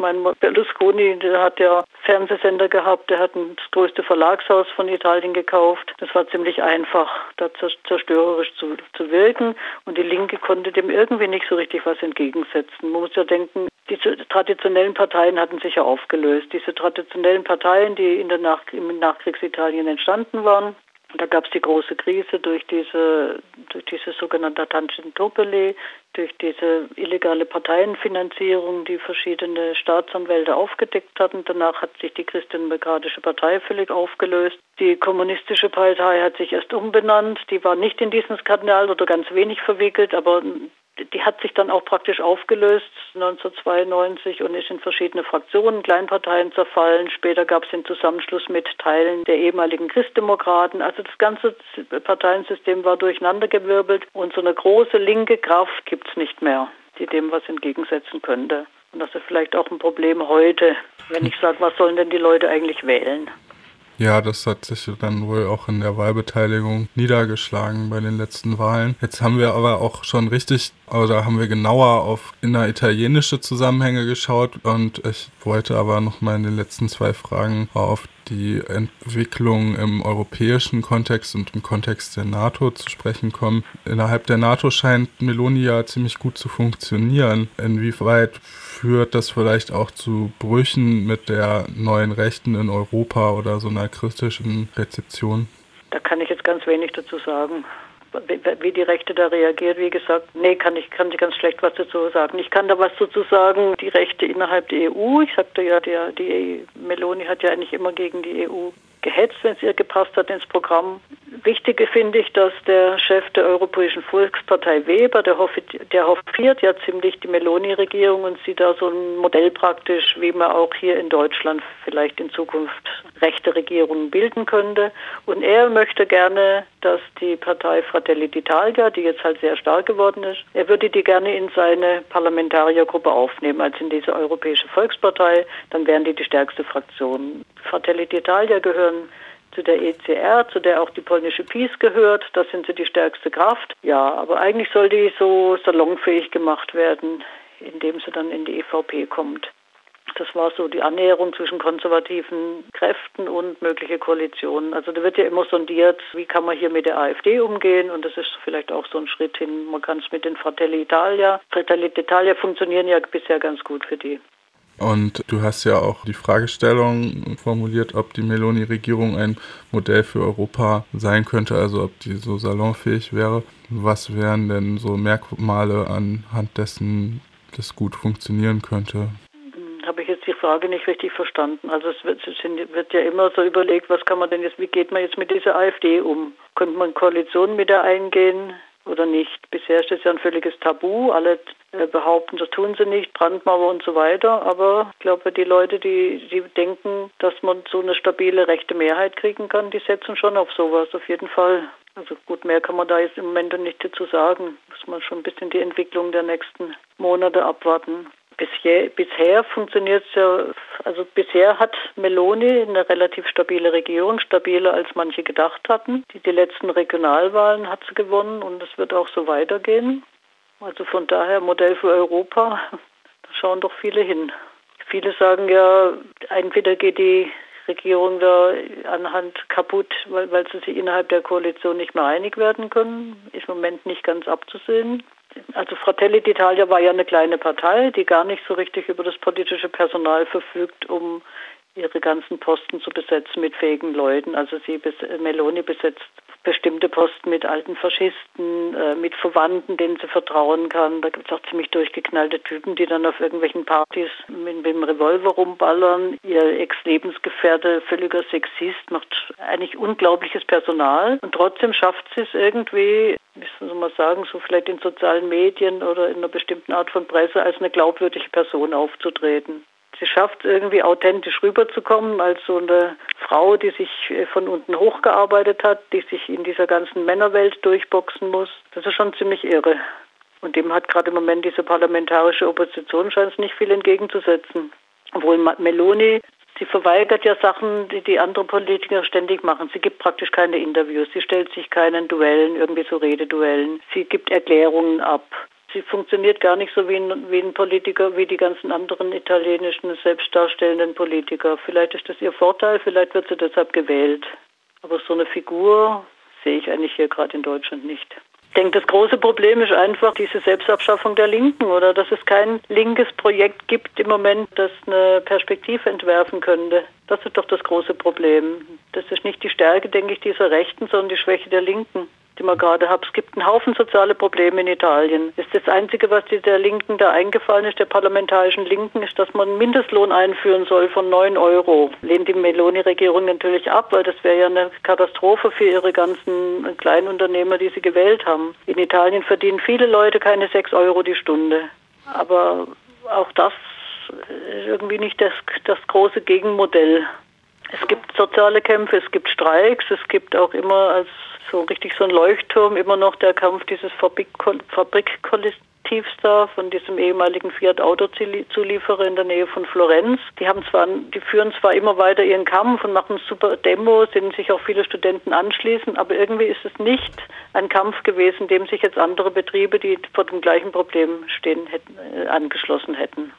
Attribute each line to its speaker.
Speaker 1: Mein Berlusconi, der hat ja Fernsehsender gehabt, der hat das größte Verlagshaus von Italien gekauft. Das war ziemlich einfach, da zerstörerisch zu, zu wirken. Und die Linke konnte dem irgendwie nicht so richtig was entgegensetzen. Man muss ja denken, diese traditionellen Parteien hatten sich ja aufgelöst. Diese traditionellen Parteien, die in der Nach im Nachkriegsitalien entstanden waren, da gab es die große Krise durch diese, durch diese sogenannte Tangentopoli, durch diese illegale Parteienfinanzierung, die verschiedene Staatsanwälte aufgedeckt hatten. Danach hat sich die Christdemokratische Partei völlig aufgelöst. Die Kommunistische Partei hat sich erst umbenannt. Die war nicht in diesen Skandal oder ganz wenig verwickelt, aber die hat sich dann auch praktisch aufgelöst 1992 und ist in verschiedene Fraktionen, Kleinparteien zerfallen. Später gab es den Zusammenschluss mit Teilen der ehemaligen Christdemokraten. Also das ganze Parteiensystem war durcheinandergewirbelt und so eine große linke Kraft gibt es nicht mehr, die dem was entgegensetzen könnte. Und das ist vielleicht auch ein Problem heute, wenn ich sage, was sollen denn die Leute eigentlich wählen?
Speaker 2: Ja, das hat sich dann wohl auch in der Wahlbeteiligung niedergeschlagen bei den letzten Wahlen. Jetzt haben wir aber auch schon richtig, oder haben wir genauer auf inneritalienische Zusammenhänge geschaut und ich wollte aber noch mal in den letzten zwei Fragen auf die Entwicklung im europäischen Kontext und im Kontext der NATO zu sprechen kommen. Innerhalb der NATO scheint Meloni ja ziemlich gut zu funktionieren. Inwieweit führt das vielleicht auch zu Brüchen mit der neuen Rechten in Europa oder so einer kritischen Rezeption?
Speaker 1: Da kann ich jetzt ganz wenig dazu sagen wie die Rechte da reagiert, wie gesagt, nee, kann ich, kann ich ganz schlecht was dazu sagen. Ich kann da was dazu sagen, die Rechte innerhalb der EU. Ich sagte ja, der, die Meloni hat ja eigentlich immer gegen die EU gehetzt, wenn es ihr gepasst hat ins Programm. Wichtig finde ich, dass der Chef der Europäischen Volkspartei Weber, der, der hofiert ja ziemlich die Meloni-Regierung und sieht da so ein Modell praktisch, wie man auch hier in Deutschland vielleicht in Zukunft rechte Regierungen bilden könnte. Und er möchte gerne, dass die Partei Fratelli d'Italia, die jetzt halt sehr stark geworden ist, er würde die gerne in seine Parlamentariergruppe aufnehmen, als in diese Europäische Volkspartei. Dann wären die die stärkste Fraktion. Fratelli d'Italia gehören zu der ECR, zu der auch die polnische PiS gehört. Da sind sie die stärkste Kraft. Ja, aber eigentlich soll die so salonfähig gemacht werden, indem sie dann in die EVP kommt. Das war so die Annäherung zwischen konservativen Kräften und mögliche Koalitionen. Also da wird ja immer sondiert, wie kann man hier mit der AfD umgehen und das ist vielleicht auch so ein Schritt hin. Man kann es mit den Fratelli Italia. Fratelli d'Italia funktionieren ja bisher ganz gut für die.
Speaker 2: Und du hast ja auch die Fragestellung formuliert, ob die Meloni-Regierung ein Modell für Europa sein könnte, also ob die so salonfähig wäre. Was wären denn so Merkmale anhand dessen, das gut funktionieren könnte?
Speaker 1: Hm, habe ich jetzt die Frage nicht richtig verstanden. Also es wird, es wird, ja immer so überlegt, was kann man denn jetzt, wie geht man jetzt mit dieser AfD um? Könnte man Koalitionen mit der eingehen? Oder nicht. Bisher ist das ja ein völliges Tabu. Alle äh, behaupten, das tun sie nicht, Brandmauer und so weiter. Aber ich glaube, die Leute, die, die denken, dass man so eine stabile rechte Mehrheit kriegen kann, die setzen schon auf sowas, auf jeden Fall. Also gut, mehr kann man da jetzt im Moment nicht dazu sagen. Muss man schon ein bisschen die Entwicklung der nächsten Monate abwarten. Bisher, bisher funktioniert es ja, also bisher hat Meloni eine relativ stabile Regierung, stabiler als manche gedacht hatten. Die, die letzten Regionalwahlen hat sie gewonnen und es wird auch so weitergehen. Also von daher Modell für Europa, da schauen doch viele hin. Viele sagen ja, entweder geht die Regierung da anhand kaputt, weil, weil sie sich innerhalb der Koalition nicht mehr einig werden können. Ist im Moment nicht ganz abzusehen. Also Fratelli d'Italia war ja eine kleine Partei, die gar nicht so richtig über das politische Personal verfügt, um ihre ganzen Posten zu besetzen mit fähigen Leuten. Also sie Meloni besetzt bestimmte Posten mit alten Faschisten, äh, mit Verwandten, denen sie vertrauen kann. Da gibt es auch ziemlich durchgeknallte Typen, die dann auf irgendwelchen Partys mit, mit dem Revolver rumballern. Ihr Ex-Lebensgefährte, völliger Sexist, macht eigentlich unglaubliches Personal. Und trotzdem schafft sie es irgendwie, wie soll man sagen, so vielleicht in sozialen Medien oder in einer bestimmten Art von Presse als eine glaubwürdige Person aufzutreten sie schafft es irgendwie authentisch rüberzukommen als so eine Frau, die sich äh, von unten hochgearbeitet hat, die sich in dieser ganzen Männerwelt durchboxen muss. Das ist schon ziemlich irre. Und dem hat gerade im Moment diese parlamentarische Opposition scheint nicht viel entgegenzusetzen. Obwohl Meloni, sie verweigert ja Sachen, die die anderen Politiker ständig machen. Sie gibt praktisch keine Interviews, sie stellt sich keinen Duellen, irgendwie so Rededuellen. Sie gibt Erklärungen ab. Sie funktioniert gar nicht so wie ein, wie ein Politiker, wie die ganzen anderen italienischen selbstdarstellenden Politiker. Vielleicht ist das ihr Vorteil, vielleicht wird sie deshalb gewählt. Aber so eine Figur sehe ich eigentlich hier gerade in Deutschland nicht. Ich denke, das große Problem ist einfach diese Selbstabschaffung der Linken oder dass es kein linkes Projekt gibt im Moment, das eine Perspektive entwerfen könnte. Das ist doch das große Problem. Das ist nicht die Stärke, denke ich, dieser Rechten, sondern die Schwäche der Linken die man gerade hat. Es gibt einen Haufen soziale Probleme in Italien. Ist das Einzige, was der Linken da eingefallen ist, der parlamentarischen Linken, ist, dass man einen Mindestlohn einführen soll von 9 Euro. Lehnt die Meloni-Regierung natürlich ab, weil das wäre ja eine Katastrophe für ihre ganzen Kleinunternehmer, die sie gewählt haben. In Italien verdienen viele Leute keine 6 Euro die Stunde. Aber auch das ist irgendwie nicht das, das große Gegenmodell. Es gibt soziale Kämpfe, es gibt Streiks, es gibt auch immer als so richtig so ein Leuchtturm, immer noch der Kampf dieses Fabrikkollektivs da von diesem ehemaligen Fiat Autozulieferer in der Nähe von Florenz. Die haben zwar, die führen zwar immer weiter ihren Kampf und machen super Demos, denen sich auch viele Studenten anschließen, aber irgendwie ist es nicht ein Kampf gewesen, dem sich jetzt andere Betriebe, die vor dem gleichen Problem stehen, hätten, äh, angeschlossen hätten.